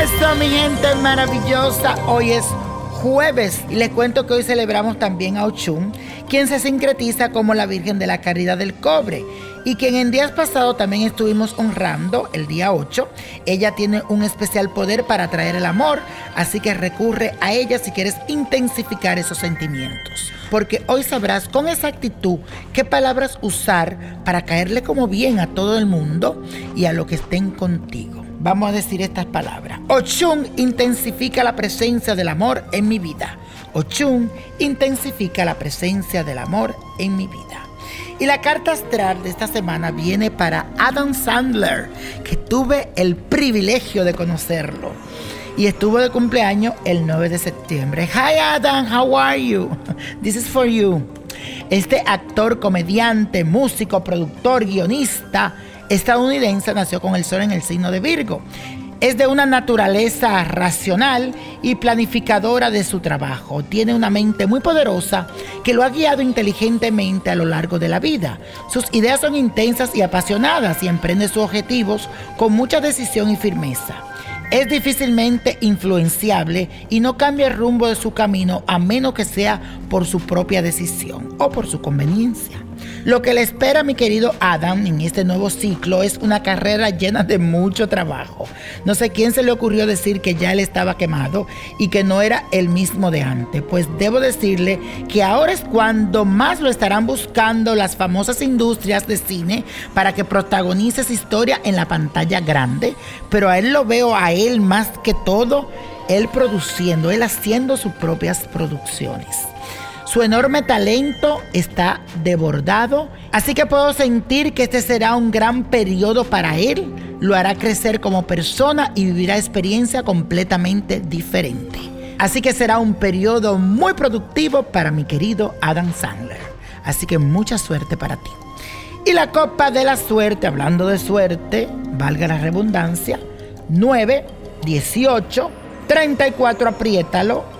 Bueno, mi gente maravillosa, hoy es jueves y les cuento que hoy celebramos también a Ochun, quien se sincretiza como la Virgen de la Caridad del Cobre y quien en días pasados también estuvimos honrando el día 8. Ella tiene un especial poder para atraer el amor, así que recurre a ella si quieres intensificar esos sentimientos. Porque hoy sabrás con exactitud qué palabras usar para caerle como bien a todo el mundo y a lo que estén contigo. Vamos a decir estas palabras. Ochun intensifica la presencia del amor en mi vida. Ochun intensifica la presencia del amor en mi vida. Y la carta astral de esta semana viene para Adam Sandler, que tuve el privilegio de conocerlo. Y estuvo de cumpleaños el 9 de septiembre. Hi Adam, how are you? This is for you. Este actor, comediante, músico, productor, guionista, estadounidense nació con el sol en el signo de Virgo. Es de una naturaleza racional y planificadora de su trabajo. Tiene una mente muy poderosa que lo ha guiado inteligentemente a lo largo de la vida. Sus ideas son intensas y apasionadas y emprende sus objetivos con mucha decisión y firmeza. Es difícilmente influenciable y no cambia el rumbo de su camino a menos que sea por su propia decisión o por su conveniencia. Lo que le espera a mi querido Adam en este nuevo ciclo es una carrera llena de mucho trabajo. No sé quién se le ocurrió decir que ya él estaba quemado y que no era el mismo de antes. Pues debo decirle que ahora es cuando más lo estarán buscando las famosas industrias de cine para que protagonice esa historia en la pantalla grande. Pero a él lo veo a él más que todo, él produciendo, él haciendo sus propias producciones. Su enorme talento está desbordado, así que puedo sentir que este será un gran periodo para él. Lo hará crecer como persona y vivirá experiencia completamente diferente. Así que será un periodo muy productivo para mi querido Adam Sandler. Así que mucha suerte para ti. Y la copa de la suerte, hablando de suerte, valga la redundancia, 9, 18, 34, apriétalo,